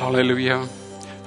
Halleluja.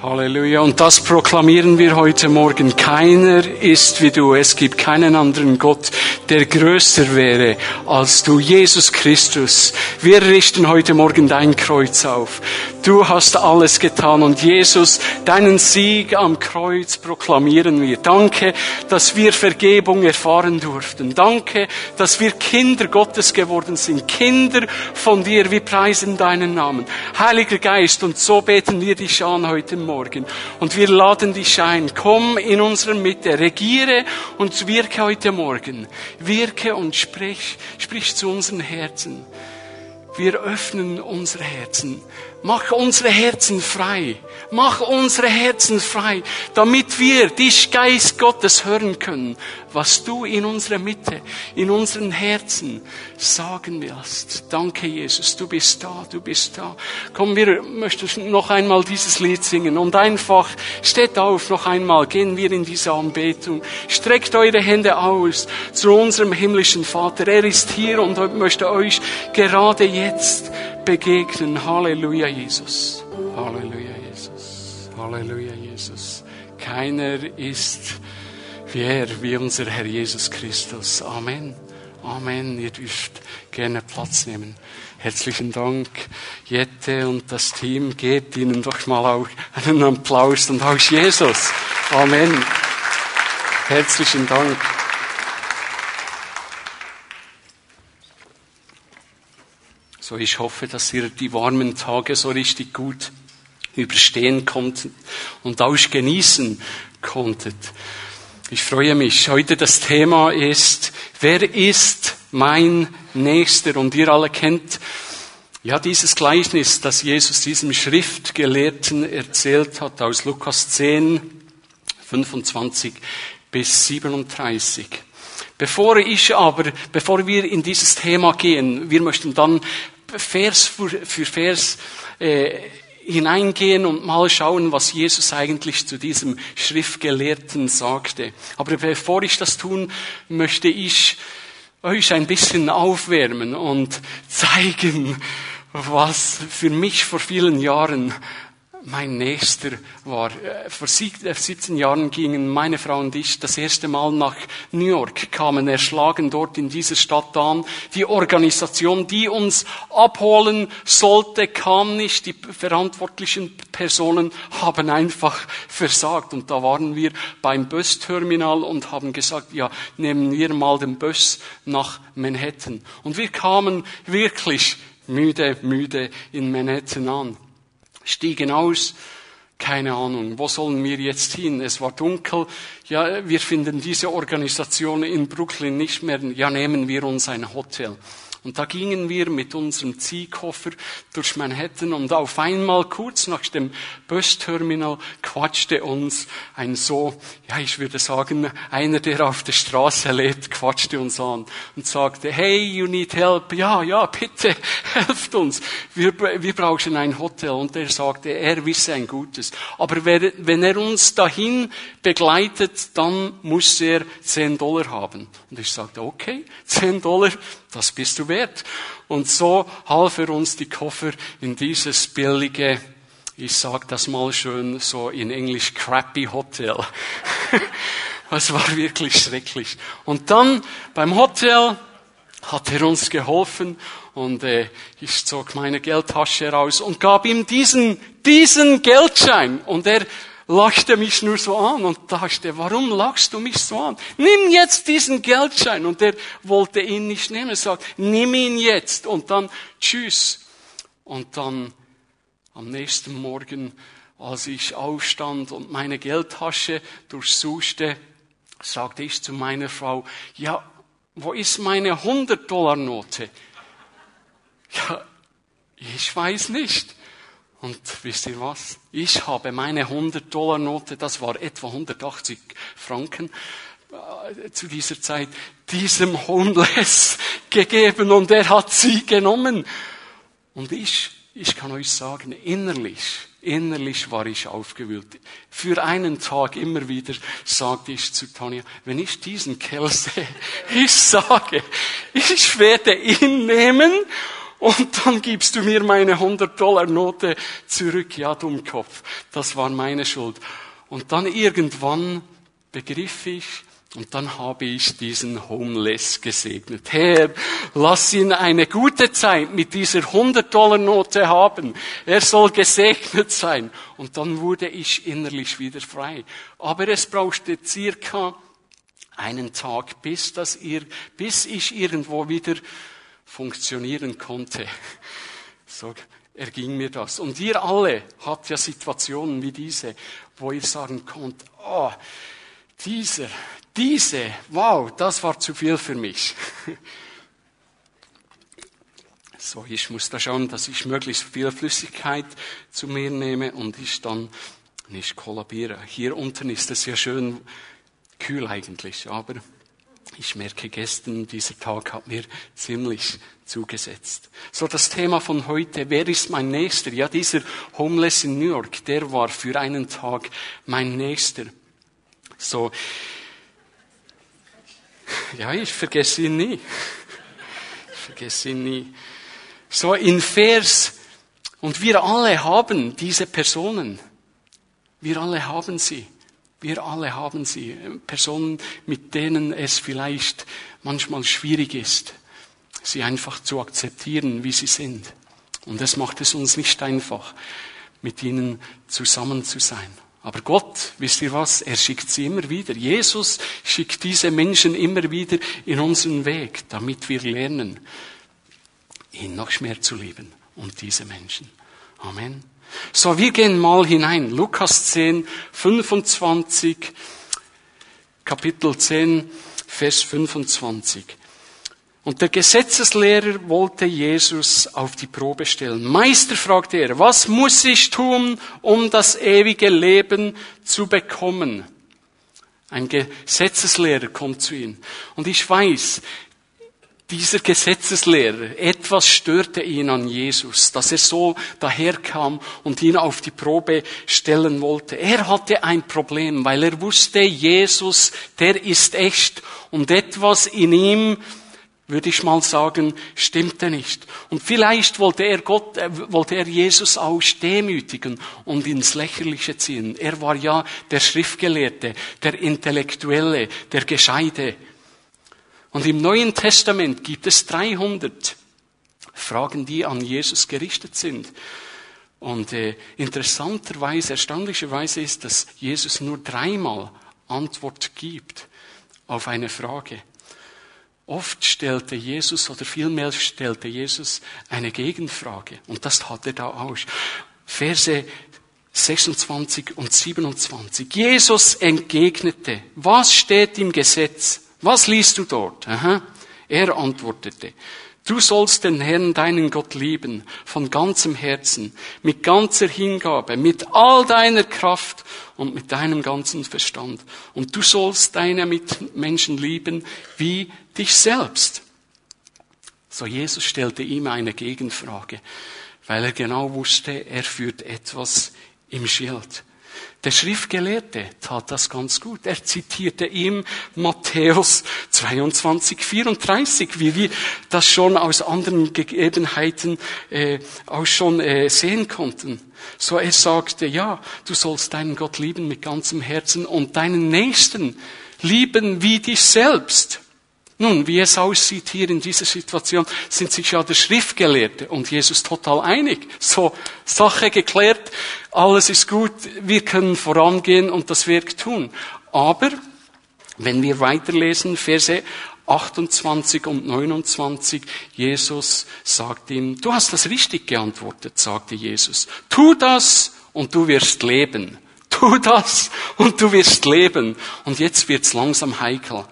Halleluja. Und das proklamieren wir heute Morgen. Keiner ist wie du. Es gibt keinen anderen Gott, der größer wäre als du, Jesus Christus. Wir richten heute Morgen dein Kreuz auf. Du hast alles getan und Jesus, deinen Sieg am Kreuz proklamieren wir. Danke, dass wir Vergebung erfahren durften. Danke, dass wir Kinder Gottes geworden sind. Kinder von dir. Wir preisen deinen Namen. Heiliger Geist, und so beten wir dich an heute Morgen. Und wir laden dich ein. Komm in unsere Mitte, regiere und wirke heute Morgen. Wirke und sprich, sprich zu unseren Herzen. Wir öffnen unsere Herzen. Mach unsere Herzen frei. Mach unsere Herzen frei, damit wir dich, Geist Gottes, hören können, was du in unserer Mitte, in unseren Herzen sagen willst. Danke, Jesus. Du bist da. Du bist da. Komm, wir möchten noch einmal dieses Lied singen und einfach steht auf noch einmal. Gehen wir in diese Anbetung. Streckt eure Hände aus zu unserem himmlischen Vater. Er ist hier und möchte euch gerade jetzt begegnen. Halleluja, Jesus. Halleluja, Jesus. Halleluja, Jesus. Keiner ist wie er, wie unser Herr Jesus Christus. Amen. Amen. Ihr dürft gerne Platz nehmen. Herzlichen Dank, Jette und das Team. Gebt ihnen doch mal auch einen Applaus und auch Jesus. Amen. Herzlichen Dank. So, ich hoffe, dass ihr die warmen Tage so richtig gut überstehen konntet und auch genießen konntet. Ich freue mich. Heute das Thema ist, wer ist mein Nächster? Und ihr alle kennt ja dieses Gleichnis, das Jesus diesem Schriftgelehrten erzählt hat aus Lukas 10, 25 bis 37. Bevor ich aber, bevor wir in dieses Thema gehen, wir möchten dann Vers für, für Vers äh, hineingehen und mal schauen, was Jesus eigentlich zu diesem Schriftgelehrten sagte. Aber bevor ich das tun, möchte ich euch ein bisschen aufwärmen und zeigen, was für mich vor vielen Jahren mein Nächster war. Äh, vor 17 äh, Jahren gingen meine Frau und ich das erste Mal nach New York, kamen erschlagen dort in dieser Stadt an. Die Organisation, die uns abholen sollte, kam nicht. Die verantwortlichen Personen haben einfach versagt. Und da waren wir beim Busterminal und haben gesagt, ja, nehmen wir mal den Bus nach Manhattan. Und wir kamen wirklich müde, müde in Manhattan an stiegen aus. Keine Ahnung, wo sollen wir jetzt hin? Es war dunkel. Ja, wir finden diese Organisation in Brooklyn nicht mehr. Ja, nehmen wir uns ein Hotel. Und da gingen wir mit unserem Ziehkoffer durch Manhattan und auf einmal kurz nach dem Busterminal quatschte uns ein so, ja, ich würde sagen, einer, der auf der Straße lebt, quatschte uns an und sagte, hey, you need help. Ja, ja, bitte, helft uns. Wir, wir brauchen ein Hotel. Und er sagte, er wisse ein Gutes. Aber wenn er uns dahin begleitet, dann muss er 10 Dollar haben. Und ich sagte, okay, 10 Dollar, das bist du wert. Und so half er uns die Koffer in dieses billige, ich sag das mal schön so in Englisch, crappy Hotel. Es war wirklich schrecklich. Und dann beim Hotel hat er uns geholfen und äh, ich zog meine Geldtasche raus und gab ihm diesen, diesen Geldschein. Und er lachte mich nur so an und dachte, warum lachst du mich so an? Nimm jetzt diesen Geldschein. Und er wollte ihn nicht nehmen. Er sagt, nimm ihn jetzt. Und dann, tschüss. Und dann am nächsten Morgen, als ich aufstand und meine Geldtasche durchsuchte, sagte ich zu meiner Frau, ja, wo ist meine 100-Dollar-Note? Ja, ich weiß nicht. Und wisst ihr was? Ich habe meine 100-Dollar-Note, das war etwa 180 Franken, äh, zu dieser Zeit diesem Homeless gegeben und er hat sie genommen. Und ich, ich kann euch sagen, innerlich, innerlich war ich aufgewühlt. Für einen Tag immer wieder sagte ich zu Tanja, wenn ich diesen Kerl sehe, ich sage, ich werde ihn nehmen Und dann gibst du mir meine 100-Dollar-Note zurück. Ja, Dummkopf. Das war meine Schuld. Und dann irgendwann begriff ich, und dann habe ich diesen Homeless gesegnet. Herr, lass ihn eine gute Zeit mit dieser 100-Dollar-Note haben. Er soll gesegnet sein. Und dann wurde ich innerlich wieder frei. Aber es brauchte circa einen Tag, bis, das ihr, bis ich irgendwo wieder funktionieren konnte. So erging mir das. Und ihr alle habt ja Situationen wie diese, wo ihr sagen könnt, oh, dieser, diese, wow, das war zu viel für mich. So, ich muss da schauen, dass ich möglichst viel Flüssigkeit zu mir nehme und ich dann nicht kollabiere. Hier unten ist es ja schön kühl eigentlich, aber ich merke gestern, dieser Tag hat mir ziemlich zugesetzt. So das Thema von heute, wer ist mein Nächster? Ja, dieser Homeless in New York, der war für einen Tag mein Nächster. So, ja, ich vergesse ihn nie. Ich vergesse ihn nie. So in Vers, und wir alle haben diese Personen. Wir alle haben sie. Wir alle haben sie. Personen, mit denen es vielleicht manchmal schwierig ist, sie einfach zu akzeptieren, wie sie sind. Und das macht es uns nicht einfach, mit ihnen zusammen zu sein. Aber Gott, wisst ihr was, er schickt sie immer wieder. Jesus schickt diese Menschen immer wieder in unseren Weg, damit wir lernen, ihn noch mehr zu lieben und diese Menschen. Amen. So, wir gehen mal hinein. Lukas 10, 25, Kapitel 10, Vers 25. Und der Gesetzeslehrer wollte Jesus auf die Probe stellen. Meister, fragte er, was muss ich tun, um das ewige Leben zu bekommen? Ein Gesetzeslehrer kommt zu ihm. Und ich weiß, dieser Gesetzeslehrer, etwas störte ihn an Jesus, dass er so daherkam und ihn auf die Probe stellen wollte. Er hatte ein Problem, weil er wusste, Jesus, der ist echt und etwas in ihm würde ich mal sagen, stimmte nicht. Und vielleicht wollte er Gott, äh, wollte er Jesus auch demütigen und ins Lächerliche ziehen. Er war ja der Schriftgelehrte, der Intellektuelle, der Gescheide. Und im Neuen Testament gibt es 300 Fragen, die an Jesus gerichtet sind. Und äh, interessanterweise, erstaunlicherweise ist, dass Jesus nur dreimal Antwort gibt auf eine Frage. Oft stellte Jesus oder vielmehr stellte Jesus eine Gegenfrage. Und das hat er da auch. Verse 26 und 27. Jesus entgegnete, was steht im Gesetz? Was liest du dort? Aha. Er antwortete, Du sollst den Herrn, deinen Gott lieben, von ganzem Herzen, mit ganzer Hingabe, mit all deiner Kraft und mit deinem ganzen Verstand. Und du sollst deine Mitmenschen lieben wie dich selbst. So Jesus stellte ihm eine Gegenfrage, weil er genau wusste, er führt etwas im Schild. Der Schriftgelehrte tat das ganz gut. Er zitierte ihm Matthäus 22, 34, wie wir das schon aus anderen Gegebenheiten äh, auch schon äh, sehen konnten. So er sagte, ja, du sollst deinen Gott lieben mit ganzem Herzen und deinen Nächsten lieben wie dich selbst. Nun, wie es aussieht hier in dieser Situation, sind sich ja der Schriftgelehrte und Jesus total einig. So, Sache geklärt, alles ist gut, wir können vorangehen und das Werk tun. Aber, wenn wir weiterlesen, Verse 28 und 29, Jesus sagt ihm, du hast das richtig geantwortet, sagte Jesus. Tu das und du wirst leben. Tu das und du wirst leben. Und jetzt wird's langsam heikel.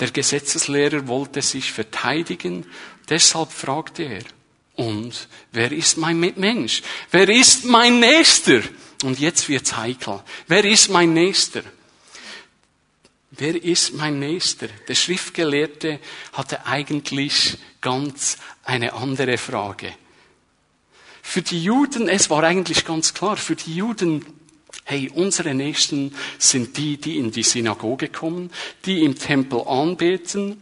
Der Gesetzeslehrer wollte sich verteidigen, deshalb fragte er, und wer ist mein Mitmensch? Wer ist mein Nächster? Und jetzt wird's heikel. Wer ist mein Nächster? Wer ist mein Nächster? Der Schriftgelehrte hatte eigentlich ganz eine andere Frage. Für die Juden, es war eigentlich ganz klar, für die Juden Hey, unsere Nächsten sind die, die in die Synagoge kommen, die im Tempel anbeten,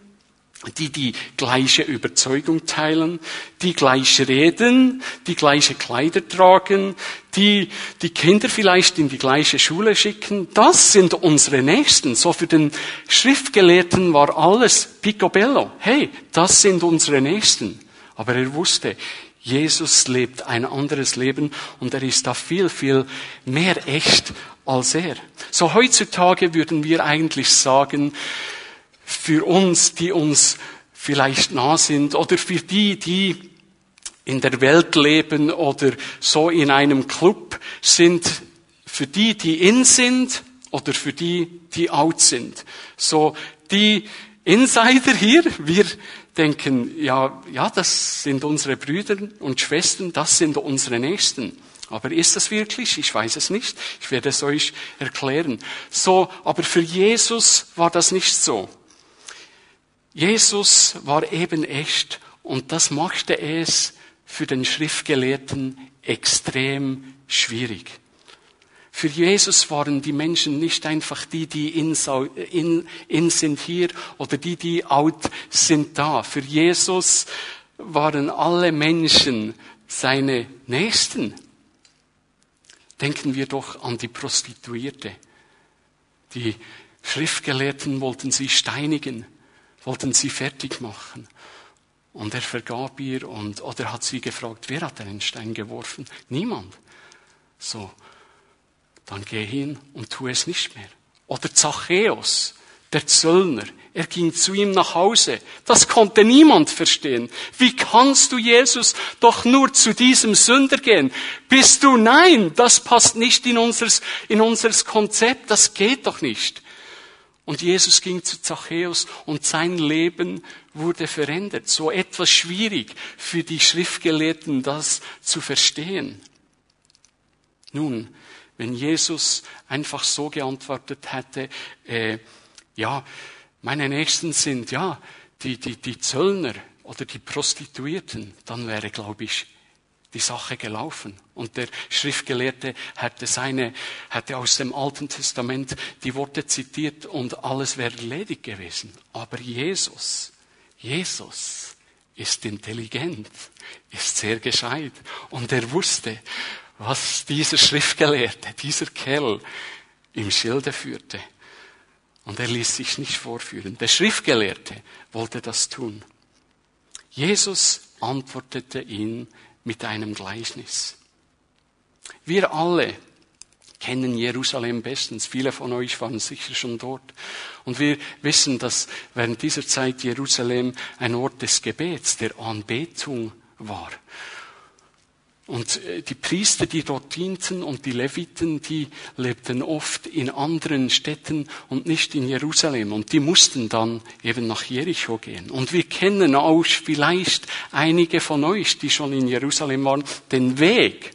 die die gleiche Überzeugung teilen, die gleich reden, die gleiche Kleider tragen, die die Kinder vielleicht in die gleiche Schule schicken. Das sind unsere Nächsten. So für den Schriftgelehrten war alles picobello. Hey, das sind unsere Nächsten. Aber er wusste, Jesus lebt ein anderes Leben und er ist da viel, viel mehr echt als er. So heutzutage würden wir eigentlich sagen, für uns, die uns vielleicht nah sind oder für die, die in der Welt leben oder so in einem Club sind, für die, die in sind oder für die, die out sind. So die Insider hier, wir denken, ja, ja, das sind unsere Brüder und Schwestern, das sind unsere Nächsten. Aber ist das wirklich? Ich weiß es nicht. Ich werde es euch erklären. So, aber für Jesus war das nicht so. Jesus war eben echt und das machte es für den Schriftgelehrten extrem schwierig. Für Jesus waren die Menschen nicht einfach die, die in, in, in sind hier oder die, die out sind da. Für Jesus waren alle Menschen seine Nächsten. Denken wir doch an die Prostituierte. Die Schriftgelehrten wollten sie steinigen wollten sie fertig machen. Und er vergab ihr und, oder hat sie gefragt, wer hat einen Stein geworfen? Niemand. So. Dann geh hin und tu es nicht mehr. Oder Zachäus, der Zöllner. Er ging zu ihm nach Hause. Das konnte niemand verstehen. Wie kannst du, Jesus, doch nur zu diesem Sünder gehen? Bist du? Nein, das passt nicht in unseres, in unseres Konzept. Das geht doch nicht. Und Jesus ging zu Zachäus und sein Leben wurde verändert. So etwas schwierig für die Schriftgelehrten, das zu verstehen. Nun, wenn Jesus einfach so geantwortet hätte, äh, ja, meine Nächsten sind ja die, die, die Zöllner oder die Prostituierten, dann wäre, glaube ich, die Sache gelaufen. Und der Schriftgelehrte hätte seine, hätte aus dem Alten Testament die Worte zitiert und alles wäre erledigt gewesen. Aber Jesus, Jesus ist intelligent, ist sehr gescheit und er wusste, was dieser Schriftgelehrte, dieser Kerl im Schilde führte. Und er ließ sich nicht vorführen. Der Schriftgelehrte wollte das tun. Jesus antwortete ihn mit einem Gleichnis. Wir alle kennen Jerusalem bestens. Viele von euch waren sicher schon dort. Und wir wissen, dass während dieser Zeit Jerusalem ein Ort des Gebets, der Anbetung war. Und äh, die Priester, die dort dienten und die Leviten, die lebten oft in anderen Städten und nicht in Jerusalem. Und die mussten dann eben nach Jericho gehen. Und wir kennen auch vielleicht einige von euch, die schon in Jerusalem waren, den Weg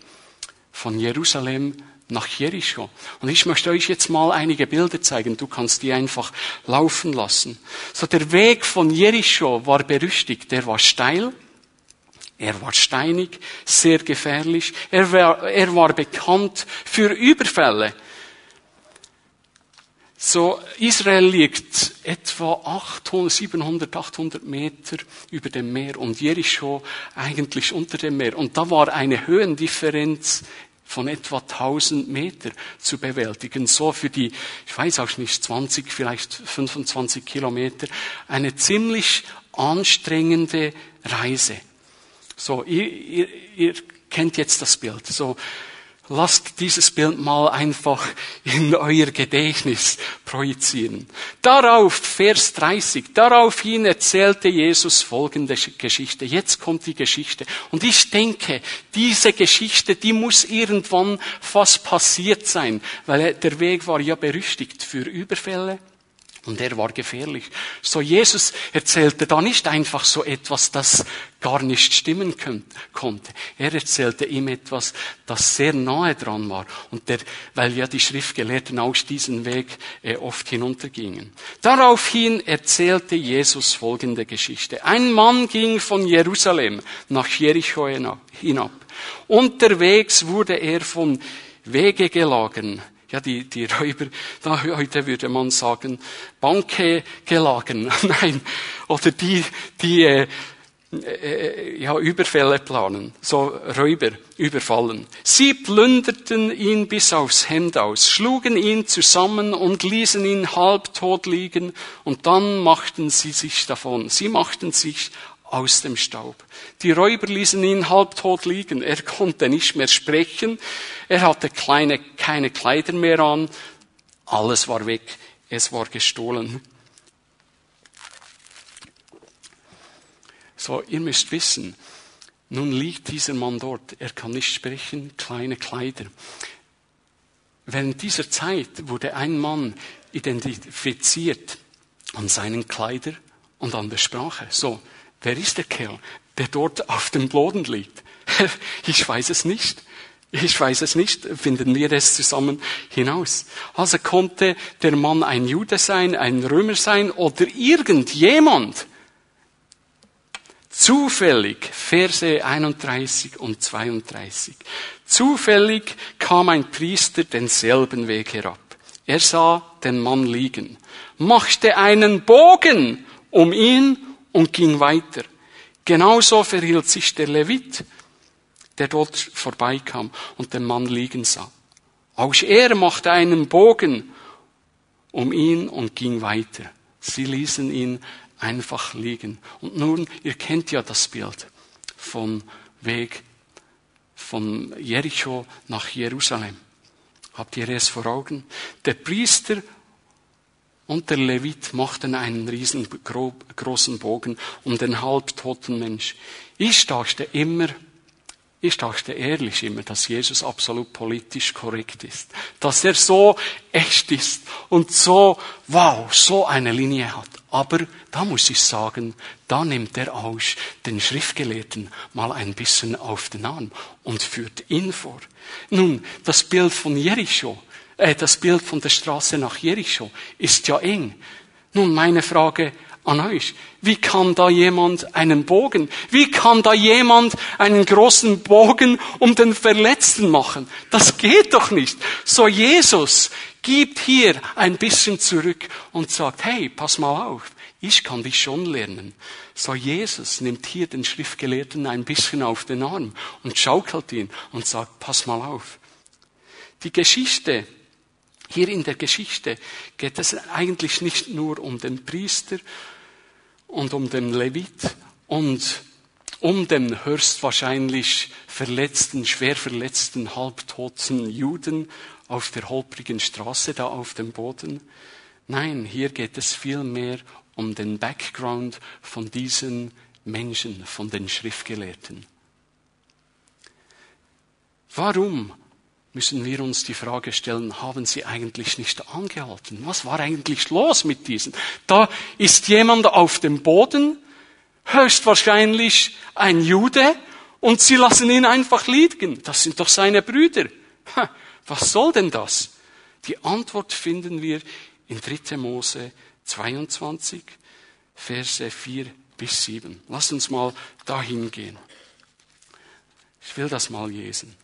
von Jerusalem nach Jericho. Und ich möchte euch jetzt mal einige Bilder zeigen. Du kannst die einfach laufen lassen. So der Weg von Jericho war berüchtigt. Der war steil. Er war steinig, sehr gefährlich. Er war, er war bekannt für Überfälle. So, Israel liegt etwa 800, 700, 800 Meter über dem Meer und Jericho eigentlich unter dem Meer. Und da war eine Höhendifferenz von etwa 1000 Meter zu bewältigen. So für die, ich weiß auch nicht, 20, vielleicht 25 Kilometer. Eine ziemlich anstrengende Reise. So, ihr, ihr, ihr kennt jetzt das Bild. So, lasst dieses Bild mal einfach in euer Gedächtnis projizieren. Darauf, Vers 30, daraufhin erzählte Jesus folgende Geschichte. Jetzt kommt die Geschichte. Und ich denke, diese Geschichte, die muss irgendwann fast passiert sein, weil der Weg war ja berüchtigt für Überfälle, und er war gefährlich. So Jesus erzählte da nicht einfach so etwas, das gar nicht stimmen konnte. Er erzählte ihm etwas, das sehr nahe dran war. Und der, weil ja die Schriftgelehrten aus diesem Weg äh, oft hinuntergingen. Daraufhin erzählte Jesus folgende Geschichte. Ein Mann ging von Jerusalem nach Jericho hinab. Unterwegs wurde er von Wege gelagern ja, die, die Räuber, da heute würde man sagen, Banke gelagen, nein, oder die, die, äh, äh, ja, Überfälle planen, so Räuber überfallen. Sie plünderten ihn bis aufs Hemd aus, schlugen ihn zusammen und ließen ihn halbtot liegen und dann machten sie sich davon. Sie machten sich aus dem Staub. Die Räuber ließen ihn halbtot liegen. Er konnte nicht mehr sprechen. Er hatte kleine, keine Kleider mehr an. Alles war weg. Es war gestohlen. So, ihr müsst wissen, nun liegt dieser Mann dort. Er kann nicht sprechen, kleine Kleider. Während dieser Zeit wurde ein Mann identifiziert an seinen Kleider und an der Sprache. So, wer ist der Kerl, der dort auf dem Boden liegt? Ich weiß es nicht. Ich weiß es nicht. Finden wir es zusammen hinaus. Also konnte der Mann ein Jude sein, ein Römer sein oder irgendjemand, Zufällig, Verse 31 und 32. Zufällig kam ein Priester denselben Weg herab. Er sah den Mann liegen, machte einen Bogen um ihn und ging weiter. Genauso verhielt sich der Levit, der dort vorbeikam und den Mann liegen sah. Auch er machte einen Bogen um ihn und ging weiter. Sie ließen ihn einfach liegen. Und nun, ihr kennt ja das Bild vom Weg von Jericho nach Jerusalem. Habt ihr es vor Augen? Der Priester und der Levit machten einen riesengroßen Bogen um den halbtoten Mensch. Ich dachte immer, ich dachte ehrlich immer, dass Jesus absolut politisch korrekt ist. Dass er so echt ist und so, wow, so eine Linie hat. Aber da muss ich sagen, da nimmt er aus den Schriftgelehrten mal ein bisschen auf den Arm und führt ihn vor. Nun, das Bild von Jericho, äh, das Bild von der Straße nach Jericho ist ja eng. Nun, meine Frage an euch. Wie kann da jemand einen Bogen, wie kann da jemand einen großen Bogen um den Verletzten machen? Das geht doch nicht. So Jesus gibt hier ein bisschen zurück und sagt, hey, pass mal auf, ich kann dich schon lernen. So Jesus nimmt hier den Schriftgelehrten ein bisschen auf den Arm und schaukelt ihn und sagt, pass mal auf. Die Geschichte hier in der Geschichte geht es eigentlich nicht nur um den Priester und um den Levit und um den höchstwahrscheinlich verletzten, schwer verletzten, halbtoten Juden auf der holprigen Straße da auf dem Boden. Nein, hier geht es vielmehr um den Background von diesen Menschen, von den Schriftgelehrten. Warum müssen wir uns die Frage stellen, haben sie eigentlich nicht angehalten? Was war eigentlich los mit diesen? Da ist jemand auf dem Boden, höchstwahrscheinlich ein Jude, und sie lassen ihn einfach liegen. Das sind doch seine Brüder. Was soll denn das? Die Antwort finden wir in 3. Mose 22, Verse 4 bis 7. Lass uns mal dahin gehen. Ich will das mal lesen.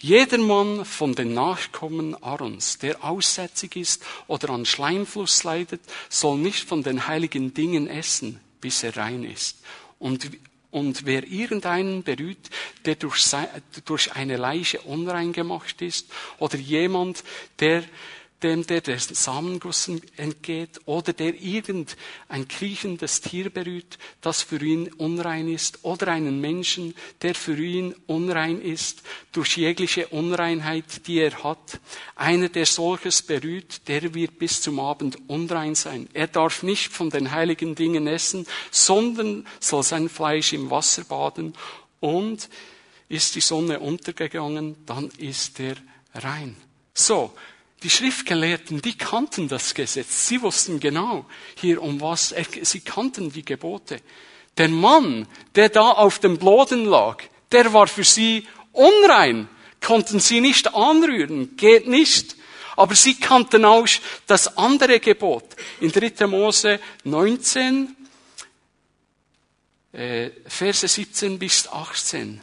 Jedermann von den Nachkommen Aarons, der aussätzig ist oder an Schleimfluss leidet, soll nicht von den heiligen Dingen essen, bis er rein ist. Und, und wer irgendeinen berührt, der durch, durch eine Leiche unrein gemacht ist, oder jemand, der dem der der Samenguss entgeht oder der irgendein kriechendes Tier berührt, das für ihn unrein ist, oder einen Menschen, der für ihn unrein ist, durch jegliche Unreinheit, die er hat. Einer, der solches berührt, der wird bis zum Abend unrein sein. Er darf nicht von den heiligen Dingen essen, sondern soll sein Fleisch im Wasser baden und ist die Sonne untergegangen, dann ist er rein. So, die Schriftgelehrten, die kannten das Gesetz. Sie wussten genau hier um was, sie kannten die Gebote. Der Mann, der da auf dem Boden lag, der war für sie unrein, konnten sie nicht anrühren, geht nicht. Aber sie kannten auch das andere Gebot. In 3. Mose 19, äh, Verse 17 bis 18.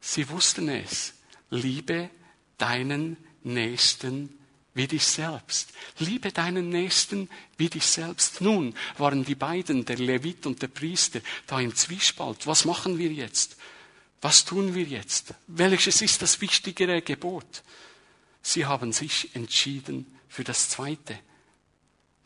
Sie wussten es. Liebe deinen Nächsten wie dich selbst. Liebe deinen Nächsten wie dich selbst. Nun waren die beiden, der Levit und der Priester, da im Zwiespalt. Was machen wir jetzt? Was tun wir jetzt? Welches ist das wichtigere Gebot? Sie haben sich entschieden für das Zweite.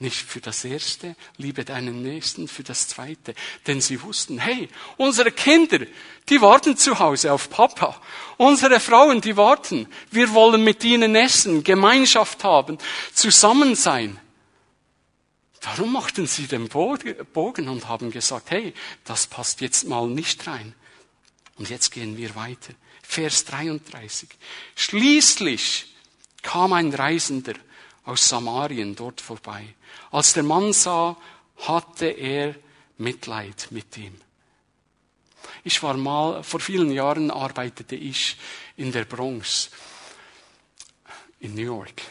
Nicht für das Erste, liebe deinen Nächsten, für das Zweite. Denn sie wussten, hey, unsere Kinder, die warten zu Hause auf Papa. Unsere Frauen, die warten. Wir wollen mit ihnen essen, Gemeinschaft haben, zusammen sein. Darum machten sie den Bogen und haben gesagt, hey, das passt jetzt mal nicht rein. Und jetzt gehen wir weiter. Vers 33. Schließlich kam ein Reisender aus Samarien dort vorbei. Als der Mann sah, hatte er Mitleid mit ihm. Ich war mal, vor vielen Jahren arbeitete ich in der Bronx in New York.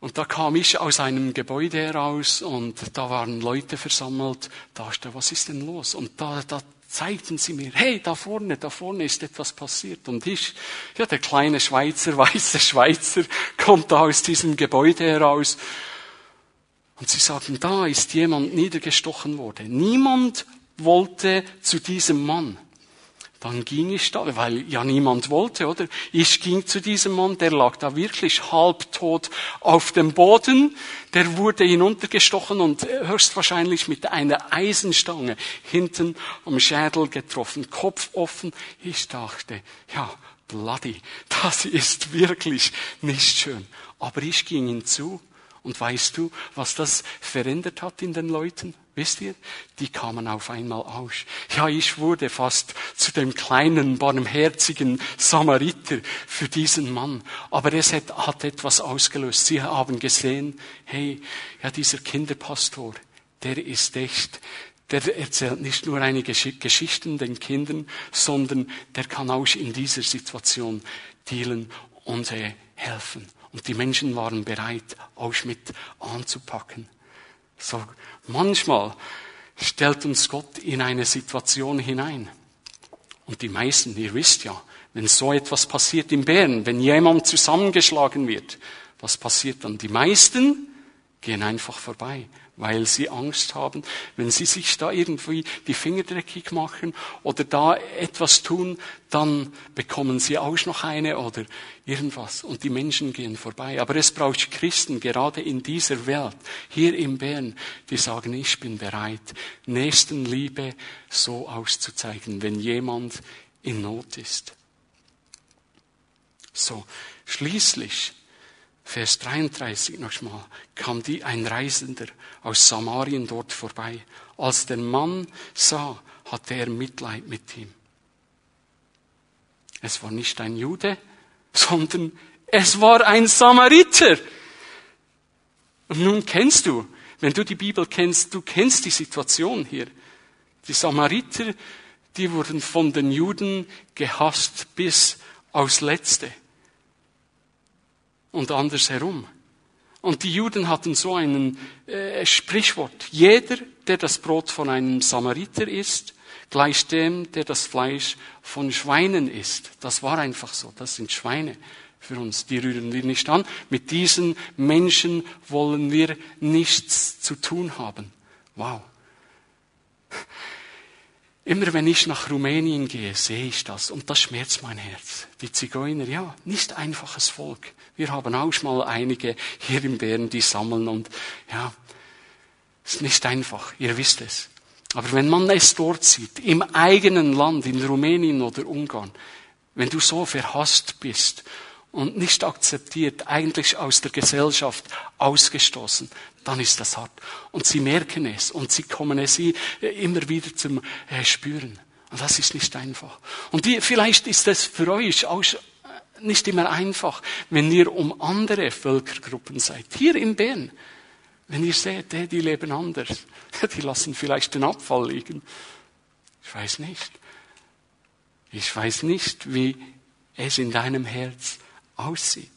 Und da kam ich aus einem Gebäude heraus und da waren Leute versammelt. Da dachte, was ist denn los? Und da, da zeigten sie mir, hey, da vorne, da vorne ist etwas passiert. Und ich, ja, der kleine Schweizer, weiße Schweizer, kommt da aus diesem Gebäude heraus. Und sie sagten, da ist jemand niedergestochen worden. Niemand wollte zu diesem Mann. Dann ging ich da, weil ja niemand wollte, oder? Ich ging zu diesem Mann, der lag da wirklich halbtot auf dem Boden. Der wurde hinuntergestochen und höchstwahrscheinlich mit einer Eisenstange hinten am Schädel getroffen, Kopf offen. Ich dachte, ja, bloody, das ist wirklich nicht schön. Aber ich ging hinzu und weißt du, was das verändert hat in den Leuten? Wisst ihr? Die kamen auf einmal aus. Ja, ich wurde fast zu dem kleinen, barmherzigen Samariter für diesen Mann. Aber es hat etwas ausgelöst. Sie haben gesehen, hey, ja, dieser Kinderpastor, der ist echt. Der erzählt nicht nur einige Geschichten den Kindern, sondern der kann auch in dieser Situation dealen und äh, helfen. Und die Menschen waren bereit, auch mit anzupacken. So, manchmal stellt uns Gott in eine Situation hinein. Und die meisten, ihr wisst ja, wenn so etwas passiert in Bern, wenn jemand zusammengeschlagen wird, was passiert dann? Die meisten gehen einfach vorbei weil sie Angst haben, wenn sie sich da irgendwie die Finger dreckig machen oder da etwas tun, dann bekommen sie auch noch eine oder irgendwas und die Menschen gehen vorbei. Aber es braucht Christen gerade in dieser Welt, hier in Bern, die sagen, ich bin bereit, Nächstenliebe so auszuzeigen, wenn jemand in Not ist. So, schließlich Vers 33 nochmal, kam die, ein Reisender aus Samarien dort vorbei. Als der Mann sah, hatte er Mitleid mit ihm. Es war nicht ein Jude, sondern es war ein Samariter. Und nun kennst du, wenn du die Bibel kennst, du kennst die Situation hier. Die Samariter, die wurden von den Juden gehasst bis aufs Letzte und andersherum. Und die Juden hatten so ein äh, Sprichwort. Jeder, der das Brot von einem Samariter isst, gleich dem, der das Fleisch von Schweinen isst. Das war einfach so. Das sind Schweine für uns. Die rühren wir nicht an. Mit diesen Menschen wollen wir nichts zu tun haben. Wow. Immer wenn ich nach Rumänien gehe, sehe ich das und das schmerzt mein Herz. Die Zigeuner, ja, nicht einfaches Volk. Wir haben auch mal einige hier in Bern, die sammeln und ja, ist nicht einfach, ihr wisst es. Aber wenn man es dort sieht, im eigenen Land, in Rumänien oder Ungarn, wenn du so verhasst bist und nicht akzeptiert, eigentlich aus der Gesellschaft ausgestoßen, dann ist das hart. Und sie merken es und sie kommen es immer wieder zum äh, Spüren. Und das ist nicht einfach. Und die, vielleicht ist es für euch auch äh, nicht immer einfach, wenn ihr um andere Völkergruppen seid. Hier in Bern, wenn ihr seht, die leben anders. Die lassen vielleicht den Abfall liegen. Ich weiß nicht. Ich weiß nicht, wie es in deinem Herz aussieht.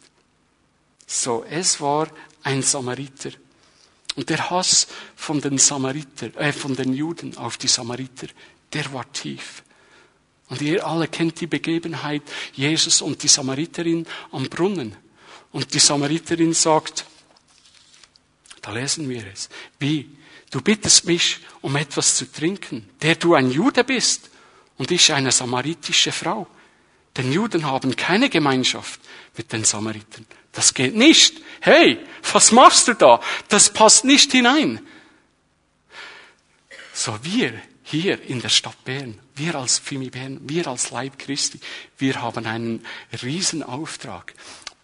So, es war ein Samariter. Und der Hass von den Samariter, äh, von den Juden auf die Samariter, der war tief. Und ihr alle kennt die Begebenheit Jesus und die Samariterin am Brunnen. Und die Samariterin sagt, da lesen wir es, wie, du bittest mich um etwas zu trinken, der du ein Jude bist und ich eine samaritische Frau. Denn Juden haben keine Gemeinschaft mit den Samaritern. Das geht nicht. Hey, was machst du da? Das passt nicht hinein. So wir hier in der Stadt Bern, wir als Fimi Bern, wir als Leib Christi, wir haben einen Riesenauftrag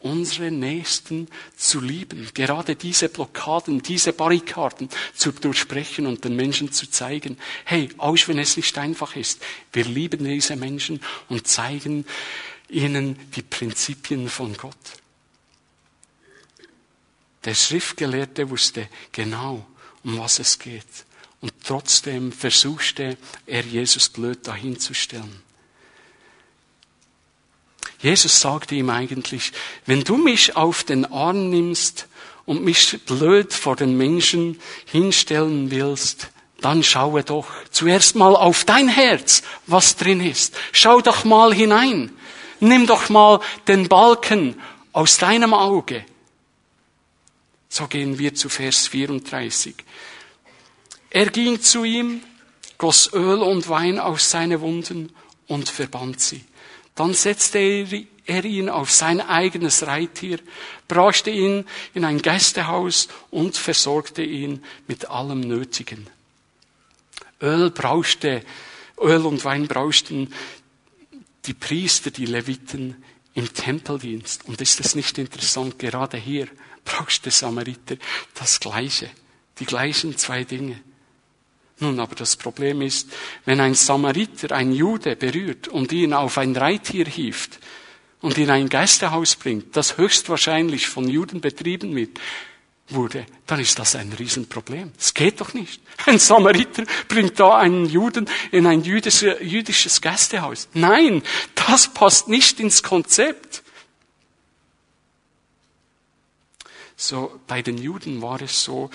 unsere Nächsten zu lieben, gerade diese Blockaden, diese Barrikaden zu durchsprechen und den Menschen zu zeigen, hey, auch wenn es nicht einfach ist, wir lieben diese Menschen und zeigen ihnen die Prinzipien von Gott. Der Schriftgelehrte wusste genau, um was es geht. Und trotzdem versuchte er Jesus blöd dahinzustellen. Jesus sagte ihm eigentlich, wenn du mich auf den Arm nimmst und mich blöd vor den Menschen hinstellen willst, dann schaue doch zuerst mal auf dein Herz, was drin ist. Schau doch mal hinein. Nimm doch mal den Balken aus deinem Auge. So gehen wir zu Vers 34. Er ging zu ihm, goss Öl und Wein aus seine Wunden und verband sie. Dann setzte er ihn auf sein eigenes Reittier, brachte ihn in ein Gästehaus und versorgte ihn mit allem Nötigen. Öl brauschte, Öl und Wein brauschten die Priester, die Leviten im Tempeldienst. Und ist das nicht interessant? Gerade hier braucht der Samariter das Gleiche, die gleichen zwei Dinge. Nun, aber das Problem ist, wenn ein Samariter ein Jude berührt und ihn auf ein Reittier hieft und in ein Geisterhaus bringt, das höchstwahrscheinlich von Juden betrieben wird, wurde, dann ist das ein Riesenproblem. Es geht doch nicht. Ein Samariter bringt da einen Juden in ein jüdisches, jüdisches Gästehaus. Nein, das passt nicht ins Konzept. So, bei den Juden war es so,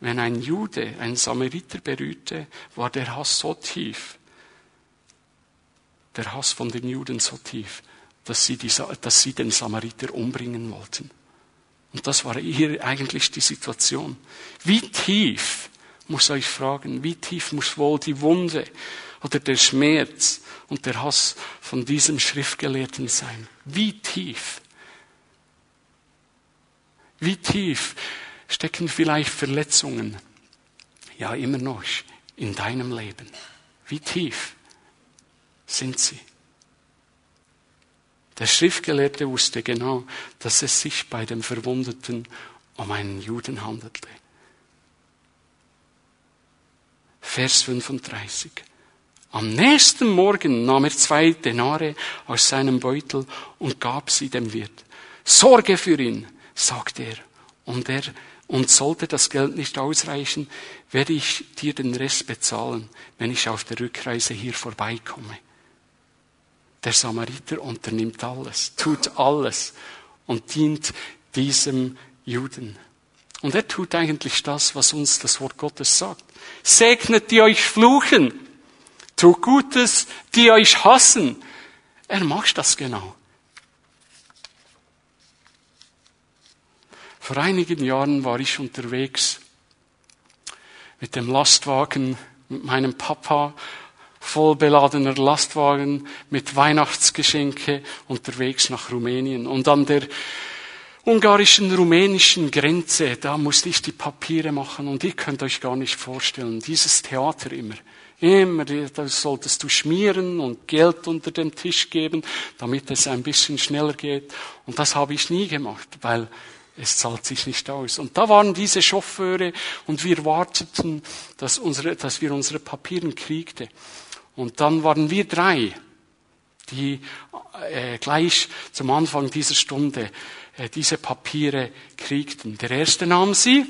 wenn ein Jude einen Samariter berührte, war der Hass so tief, der Hass von den Juden so tief, dass sie, die, dass sie den Samariter umbringen wollten. Und das war hier eigentlich die Situation. Wie tief, muss euch fragen, wie tief muss wohl die Wunde oder der Schmerz und der Hass von diesem Schriftgelehrten sein? Wie tief? Wie tief stecken vielleicht Verletzungen, ja immer noch, in deinem Leben. Wie tief sind sie? Der Schriftgelehrte wusste genau, dass es sich bei dem Verwundeten um einen Juden handelte. Vers 35. Am nächsten Morgen nahm er zwei Denare aus seinem Beutel und gab sie dem Wirt. Sorge für ihn, sagte er, und er und sollte das Geld nicht ausreichen, werde ich dir den Rest bezahlen, wenn ich auf der Rückreise hier vorbeikomme. Der Samariter unternimmt alles, tut alles und dient diesem Juden. Und er tut eigentlich das, was uns das Wort Gottes sagt. Segnet die euch fluchen, tut Gutes, die euch hassen. Er macht das genau. Vor einigen Jahren war ich unterwegs mit dem Lastwagen, mit meinem Papa, voll beladener Lastwagen mit Weihnachtsgeschenke unterwegs nach Rumänien. Und an der ungarischen, rumänischen Grenze, da musste ich die Papiere machen und ihr könnt euch gar nicht vorstellen, dieses Theater immer. Immer, da solltest du schmieren und Geld unter den Tisch geben, damit es ein bisschen schneller geht. Und das habe ich nie gemacht, weil es zahlt sich nicht aus. Und da waren diese Chauffeure und wir warteten, dass, unsere, dass wir unsere Papieren kriegten. Und dann waren wir drei, die äh, gleich zum Anfang dieser Stunde äh, diese Papiere kriegten. Der erste nahm sie,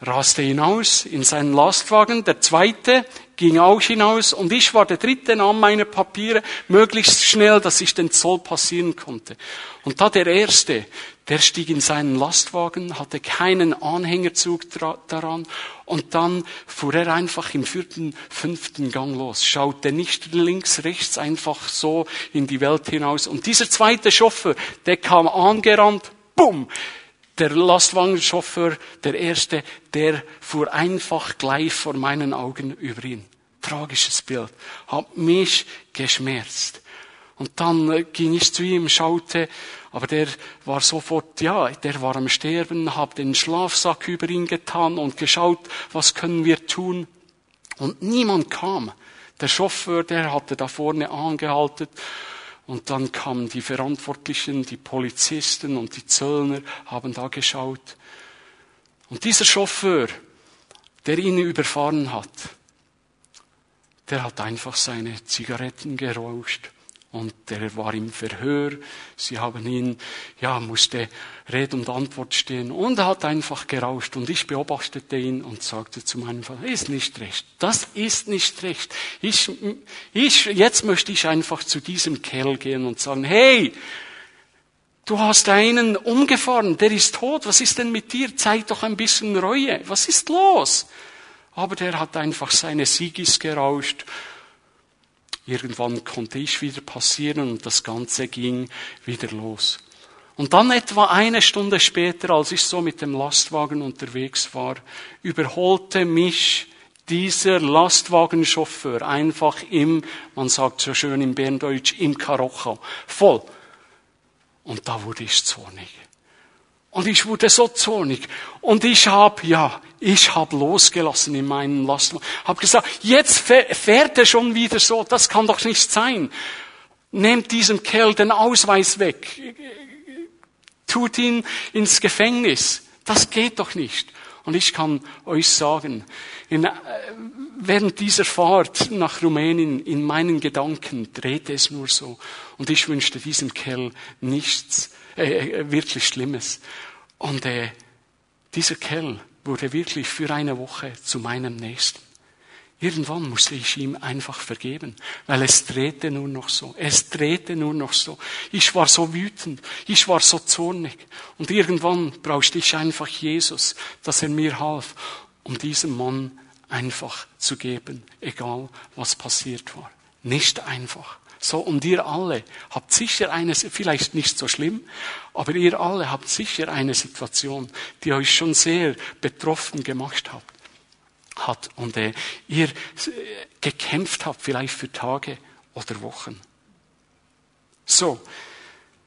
raste hinaus in seinen Lastwagen, der zweite ging auch hinaus und ich war der dritte, nahm meine Papiere möglichst schnell, dass ich den Zoll passieren konnte. Und da der erste, der stieg in seinen Lastwagen, hatte keinen Anhängerzug daran und dann fuhr er einfach im vierten, fünften Gang los, schaute nicht links, rechts, einfach so in die Welt hinaus. Und dieser zweite Chauffeur, der kam angerannt, bumm. Der Lastwagenchauffeur, der erste, der fuhr einfach gleich vor meinen Augen über ihn. Tragisches Bild. Hat mich geschmerzt. Und dann äh, ging ich zu ihm, schaute, aber der war sofort, ja, der war am Sterben, hab den Schlafsack über ihn getan und geschaut, was können wir tun. Und niemand kam. Der Chauffeur, der hatte da vorne angehalten. Und dann kamen die Verantwortlichen, die Polizisten und die Zöllner, haben da geschaut. Und dieser Chauffeur, der ihn überfahren hat, der hat einfach seine Zigaretten gerauscht und der war im Verhör. Sie haben ihn, ja, musste Rede und Antwort stehen und er hat einfach gerauscht und ich beobachtete ihn und sagte zu meinem Vater, ist nicht recht. Das ist nicht recht. Ich, ich, jetzt möchte ich einfach zu diesem Kerl gehen und sagen, hey, Du hast einen umgefahren, der ist tot. Was ist denn mit dir? Zeig doch ein bisschen Reue. Was ist los? Aber der hat einfach seine Siegis gerauscht Irgendwann konnte ich wieder passieren und das Ganze ging wieder los. Und dann etwa eine Stunde später, als ich so mit dem Lastwagen unterwegs war, überholte mich dieser Lastwagenchauffeur einfach im, man sagt so schön im Berndeutsch, im Karocha, voll. Und da wurde ich zornig. Und ich wurde so zornig. Und ich habe, ja, ich habe losgelassen in meinem Lastwagen. Habe gesagt, jetzt fährt er schon wieder so. Das kann doch nicht sein. Nehmt diesem Kerl den Ausweis weg. Tut ihn ins Gefängnis. Das geht doch nicht. Und ich kann euch sagen, in, äh, während dieser Fahrt nach Rumänien in meinen Gedanken drehte es nur so. Und ich wünschte diesem Kerl nichts, äh, äh wirklich Schlimmes. Und äh, dieser Kerl wurde wirklich für eine Woche zu meinem Nächsten. Irgendwann musste ich ihm einfach vergeben, weil es drehte nur noch so. Es drehte nur noch so. Ich war so wütend, ich war so zornig. Und irgendwann brauchte ich einfach Jesus, dass er mir half, um diesem Mann einfach zu geben, egal was passiert war. Nicht einfach. So, und ihr alle habt sicher eine, vielleicht nicht so schlimm, aber ihr alle habt sicher eine Situation, die euch schon sehr betroffen gemacht habt, hat und äh, ihr äh, gekämpft habt, vielleicht für Tage oder Wochen. So,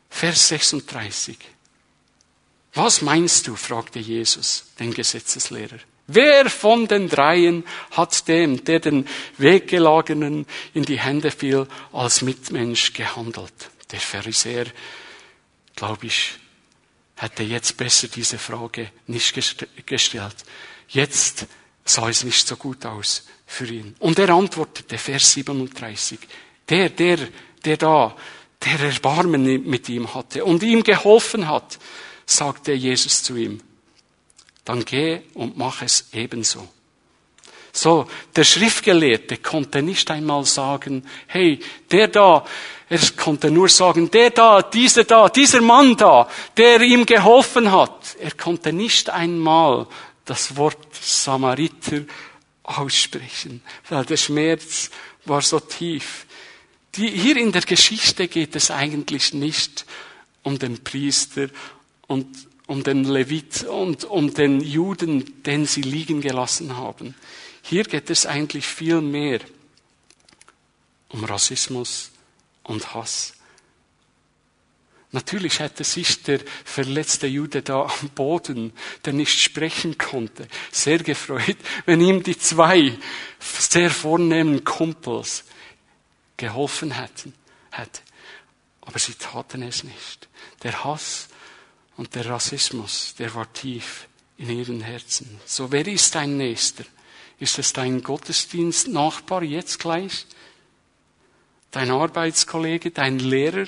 Vers 36. Was meinst du? fragte Jesus den Gesetzeslehrer. Wer von den dreien hat dem, der den Weggelagenen in die Hände fiel, als Mitmensch gehandelt? Der Pharisäer, glaube ich, hätte jetzt besser diese Frage nicht gestellt. Jetzt sah es nicht so gut aus für ihn. Und er antwortete, Vers 37, der, der, der da, der Erbarmen mit ihm hatte und ihm geholfen hat, sagte Jesus zu ihm, dann geh und mach es ebenso. So, der Schriftgelehrte konnte nicht einmal sagen, hey, der da, er konnte nur sagen, der da, dieser da, dieser Mann da, der ihm geholfen hat. Er konnte nicht einmal das Wort Samariter aussprechen, weil der Schmerz war so tief. Die, hier in der Geschichte geht es eigentlich nicht um den Priester und um den Levit und um den Juden, den sie liegen gelassen haben. Hier geht es eigentlich viel mehr um Rassismus und Hass. Natürlich hätte sich der verletzte Jude da am Boden, der nicht sprechen konnte, sehr gefreut, wenn ihm die zwei sehr vornehmen Kumpels geholfen hätten, hätte. Aber sie taten es nicht. Der Hass und der Rassismus, der war tief in ihren Herzen. So, wer ist dein Nächster? Ist es dein Gottesdienstnachbar jetzt gleich? Dein Arbeitskollege, dein Lehrer?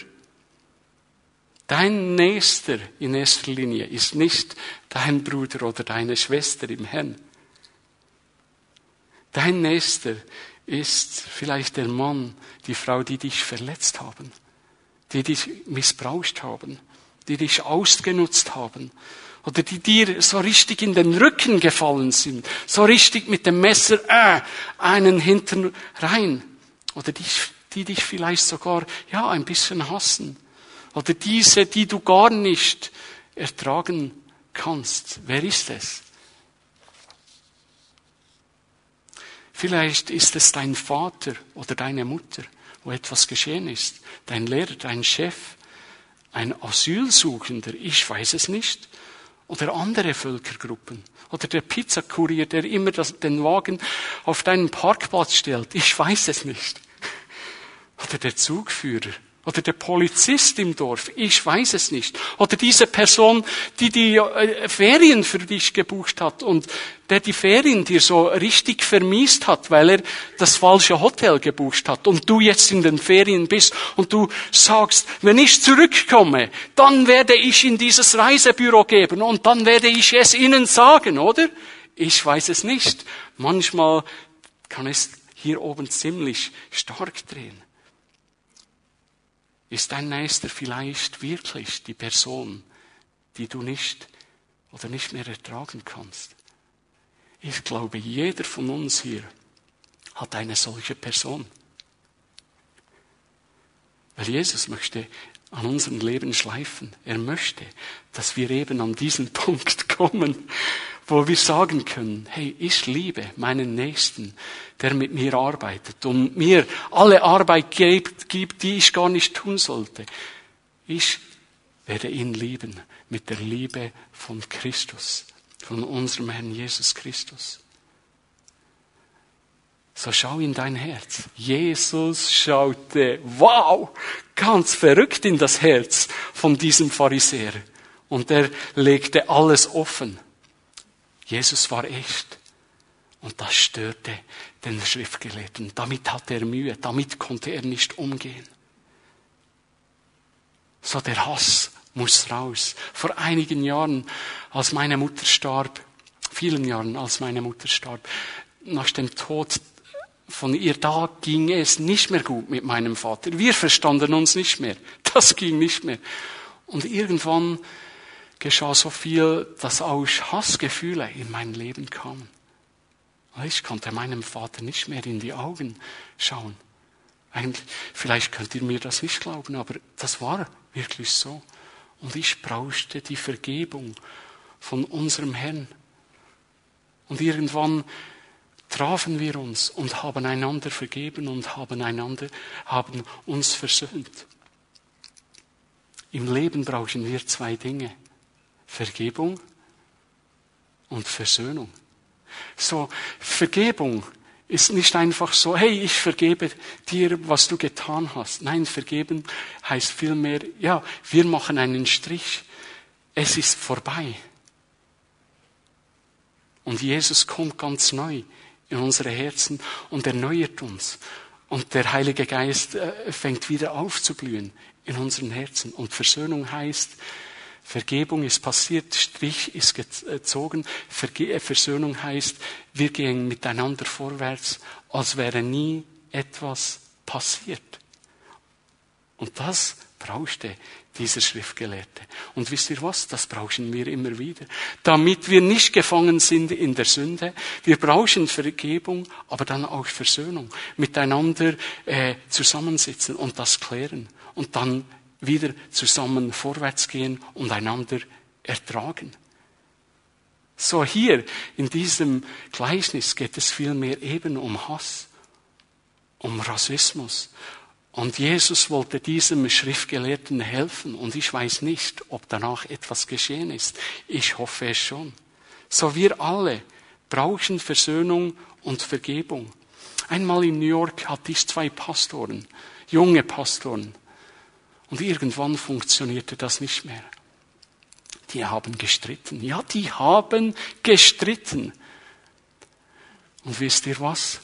Dein Nächster in erster Linie ist nicht dein Bruder oder deine Schwester im Herrn. Dein Nächster ist vielleicht der Mann, die Frau, die dich verletzt haben, die dich missbraucht haben, die dich ausgenutzt haben. Oder die dir so richtig in den Rücken gefallen sind, so richtig mit dem Messer äh, einen hinten rein. Oder die, die dich vielleicht sogar ja ein bisschen hassen. Oder diese, die du gar nicht ertragen kannst. Wer ist es? Vielleicht ist es dein Vater oder deine Mutter, wo etwas geschehen ist, dein Lehrer, dein Chef, ein Asylsuchender, ich weiß es nicht, oder andere Völkergruppen, oder der Pizzakurier, der immer das, den Wagen auf deinen Parkplatz stellt, ich weiß es nicht, oder der Zugführer, oder der Polizist im Dorf, ich weiß es nicht. Oder diese Person, die die äh, Ferien für dich gebucht hat und der die Ferien dir so richtig vermiest hat, weil er das falsche Hotel gebucht hat und du jetzt in den Ferien bist und du sagst, wenn ich zurückkomme, dann werde ich in dieses Reisebüro geben und dann werde ich es ihnen sagen, oder? Ich weiß es nicht. Manchmal kann es hier oben ziemlich stark drehen. Ist dein Nächster vielleicht wirklich die Person, die du nicht oder nicht mehr ertragen kannst? Ich glaube, jeder von uns hier hat eine solche Person. Weil Jesus möchte an unserem Leben schleifen. Er möchte, dass wir eben an diesen Punkt kommen, wo wir sagen können, hey, ich liebe meinen Nächsten, der mit mir arbeitet und mir alle Arbeit gibt, die ich gar nicht tun sollte. Ich werde ihn lieben mit der Liebe von Christus, von unserem Herrn Jesus Christus. So schau in dein Herz. Jesus schaute, wow, ganz verrückt in das Herz von diesem Pharisäer. Und er legte alles offen. Jesus war echt. Und das störte den Schriftgelehrten. Damit hatte er Mühe, damit konnte er nicht umgehen. So der Hass muss raus. Vor einigen Jahren, als meine Mutter starb, vielen Jahren, als meine Mutter starb, nach dem Tod von ihr, da ging es nicht mehr gut mit meinem Vater. Wir verstanden uns nicht mehr. Das ging nicht mehr. Und irgendwann geschah so viel, dass auch Hassgefühle in mein Leben kamen. Ich konnte meinem Vater nicht mehr in die Augen schauen. Eigentlich, vielleicht könnt ihr mir das nicht glauben, aber das war wirklich so. Und ich brauchte die Vergebung von unserem Herrn. Und irgendwann trafen wir uns und haben einander vergeben und haben einander, haben uns versöhnt. Im Leben brauchen wir zwei Dinge. Vergebung und Versöhnung. So, Vergebung ist nicht einfach so, hey, ich vergebe dir, was du getan hast. Nein, vergeben heißt vielmehr, ja, wir machen einen Strich. Es ist vorbei. Und Jesus kommt ganz neu in unsere Herzen und erneuert uns. Und der Heilige Geist äh, fängt wieder aufzublühen in unseren Herzen. Und Versöhnung heißt, Vergebung ist passiert, Strich ist gezogen. Verge Versöhnung heißt, wir gehen miteinander vorwärts, als wäre nie etwas passiert. Und das brauchte dieser Schriftgelehrte. Und wisst ihr was? Das brauchen wir immer wieder. Damit wir nicht gefangen sind in der Sünde. Wir brauchen Vergebung, aber dann auch Versöhnung. Miteinander äh, zusammensitzen und das klären. Und dann wieder zusammen vorwärts gehen und einander ertragen. So hier in diesem Gleichnis geht es vielmehr eben um Hass, um Rassismus. Und Jesus wollte diesem Schriftgelehrten helfen und ich weiß nicht, ob danach etwas geschehen ist. Ich hoffe es schon. So wir alle brauchen Versöhnung und Vergebung. Einmal in New York hatte ich zwei Pastoren, junge Pastoren. Und irgendwann funktionierte das nicht mehr. Die haben gestritten. Ja, die haben gestritten. Und wisst ihr was?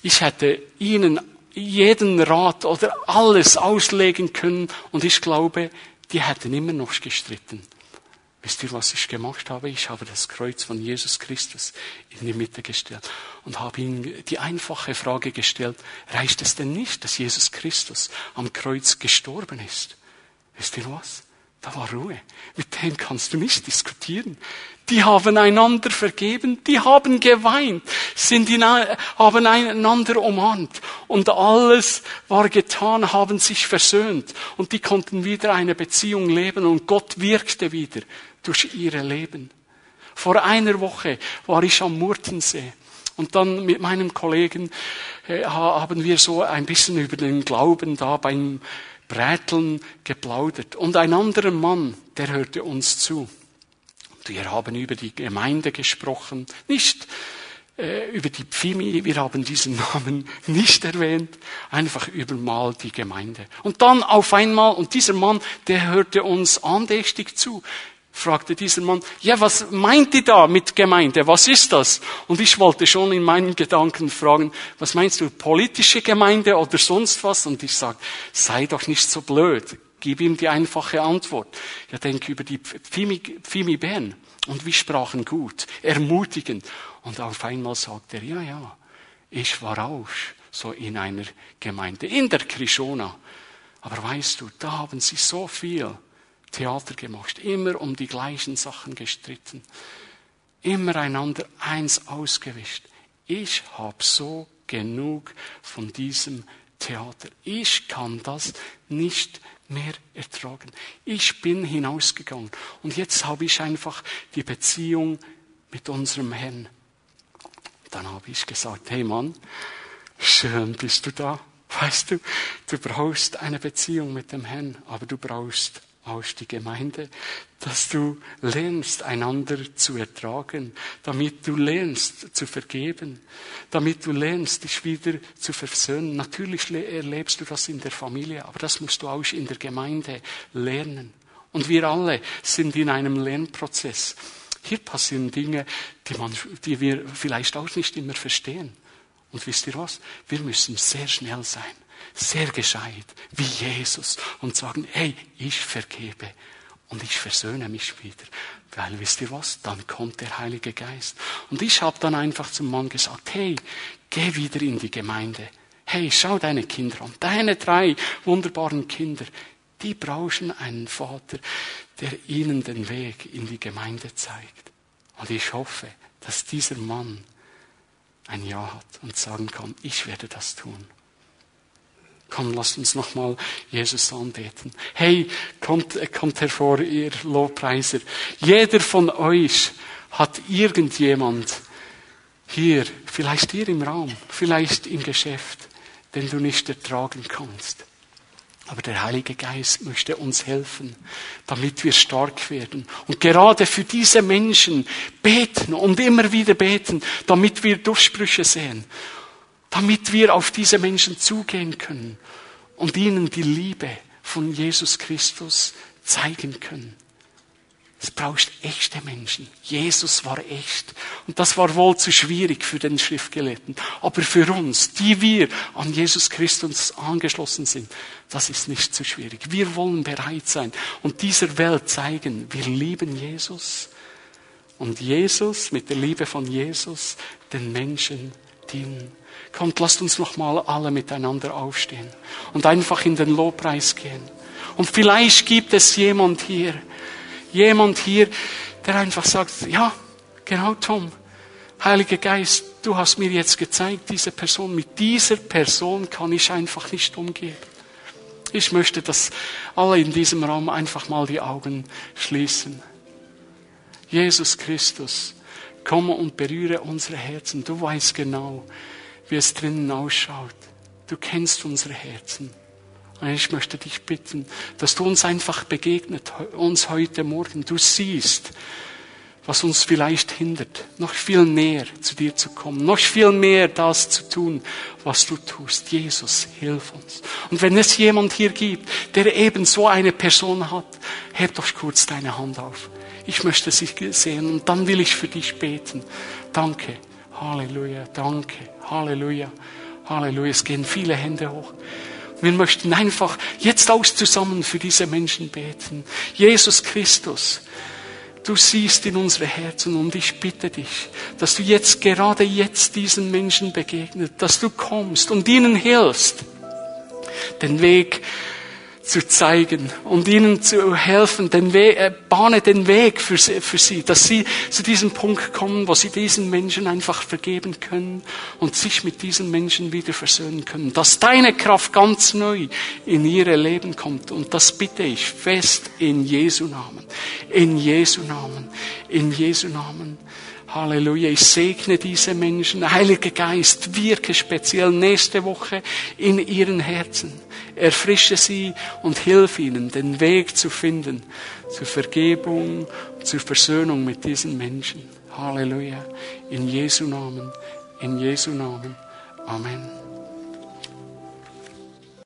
Ich hätte ihnen jeden Rat oder alles auslegen können und ich glaube, die hätten immer noch gestritten. Wisst ihr, was ich gemacht habe? Ich habe das Kreuz von Jesus Christus in die Mitte gestellt und habe ihm die einfache Frage gestellt, reicht es denn nicht, dass Jesus Christus am Kreuz gestorben ist? Wisst ihr was? Da war Ruhe. Mit denen kannst du nicht diskutieren. Die haben einander vergeben, die haben geweint, sind in, haben einander umarmt und alles war getan, haben sich versöhnt und die konnten wieder eine Beziehung leben und Gott wirkte wieder durch ihre Leben. Vor einer Woche war ich am Murtensee und dann mit meinem Kollegen äh, haben wir so ein bisschen über den Glauben da beim Bräteln geplaudert. Und ein anderer Mann, der hörte uns zu. Wir haben über die Gemeinde gesprochen, nicht äh, über die Pfimi, wir haben diesen Namen nicht erwähnt, einfach über mal die Gemeinde. Und dann auf einmal, und dieser Mann, der hörte uns andächtig zu fragte dieser Mann, ja, was meint ihr da mit Gemeinde? Was ist das? Und ich wollte schon in meinen Gedanken fragen, was meinst du, politische Gemeinde oder sonst was? Und ich sage, sei doch nicht so blöd. Gib ihm die einfache Antwort. Ja, denke über die Pfimi, Pfimi Bern. Und wir sprachen gut, ermutigend. Und auf einmal sagt er, ja, ja, ich war auch so in einer Gemeinde, in der Krishona. Aber weißt du, da haben sie so viel Theater gemacht, immer um die gleichen Sachen gestritten, immer einander eins ausgewischt. Ich habe so genug von diesem Theater. Ich kann das nicht mehr ertragen. Ich bin hinausgegangen und jetzt habe ich einfach die Beziehung mit unserem Herrn. Dann habe ich gesagt, hey Mann, schön bist du da. Weißt du, du brauchst eine Beziehung mit dem Herrn, aber du brauchst aus die Gemeinde, dass du lernst, einander zu ertragen, damit du lernst zu vergeben, damit du lernst, dich wieder zu versöhnen. Natürlich erlebst du das in der Familie, aber das musst du auch in der Gemeinde lernen. Und wir alle sind in einem Lernprozess. Hier passieren Dinge, die, man, die wir vielleicht auch nicht immer verstehen. Und wisst ihr was? Wir müssen sehr schnell sein sehr gescheit, wie Jesus, und sagen, hey, ich vergebe und ich versöhne mich wieder. Weil wisst ihr was? Dann kommt der Heilige Geist. Und ich habe dann einfach zum Mann gesagt, hey, geh wieder in die Gemeinde. Hey, schau deine Kinder an. Deine drei wunderbaren Kinder, die brauchen einen Vater, der ihnen den Weg in die Gemeinde zeigt. Und ich hoffe, dass dieser Mann ein Ja hat und sagen kann, ich werde das tun. Komm, lasst uns nochmal Jesus anbeten. Hey, kommt, kommt hervor, ihr Lobpreiser. Jeder von euch hat irgendjemand hier, vielleicht hier im Raum, vielleicht im Geschäft, den du nicht ertragen kannst. Aber der Heilige Geist möchte uns helfen, damit wir stark werden. Und gerade für diese Menschen beten und immer wieder beten, damit wir Durchbrüche sehen damit wir auf diese Menschen zugehen können und ihnen die Liebe von Jesus Christus zeigen können. Es braucht echte Menschen. Jesus war echt. Und das war wohl zu schwierig für den Schriftgelehrten. Aber für uns, die wir an Jesus Christus angeschlossen sind, das ist nicht zu schwierig. Wir wollen bereit sein und dieser Welt zeigen, wir lieben Jesus. Und Jesus, mit der Liebe von Jesus, den Menschen dienen. Kommt, lasst uns noch mal alle miteinander aufstehen und einfach in den Lobpreis gehen. Und vielleicht gibt es jemand hier, jemand hier, der einfach sagt, ja, genau Tom, Heiliger Geist, du hast mir jetzt gezeigt, diese Person, mit dieser Person kann ich einfach nicht umgehen. Ich möchte, dass alle in diesem Raum einfach mal die Augen schließen. Jesus Christus, komme und berühre unsere Herzen. Du weißt genau, wie es drinnen ausschaut. Du kennst unsere Herzen. Und ich möchte dich bitten, dass du uns einfach begegnet, uns heute Morgen. Du siehst, was uns vielleicht hindert, noch viel näher zu dir zu kommen, noch viel mehr das zu tun, was du tust. Jesus, hilf uns. Und wenn es jemand hier gibt, der eben so eine Person hat, heb doch kurz deine Hand auf. Ich möchte sie sehen und dann will ich für dich beten. Danke. Halleluja. Danke. Halleluja. Halleluja. Es gehen viele Hände hoch. Wir möchten einfach jetzt aus zusammen für diese Menschen beten. Jesus Christus, du siehst in unsere Herzen und ich bitte dich, dass du jetzt gerade jetzt diesen Menschen begegnet, dass du kommst und ihnen hilfst, den Weg zu zeigen und ihnen zu helfen, den Weg, äh, bahne den Weg für sie, für sie, dass sie zu diesem Punkt kommen, wo sie diesen Menschen einfach vergeben können und sich mit diesen Menschen wieder versöhnen können, dass deine Kraft ganz neu in ihre Leben kommt. Und das bitte ich fest in Jesu Namen, in Jesu Namen, in Jesu Namen. Halleluja. Ich segne diese Menschen. Heiliger Geist, wirke speziell nächste Woche in ihren Herzen. Erfrische sie und hilf ihnen, den Weg zu finden zur Vergebung, zur Versöhnung mit diesen Menschen. Halleluja. In Jesu Namen. In Jesu Namen. Amen.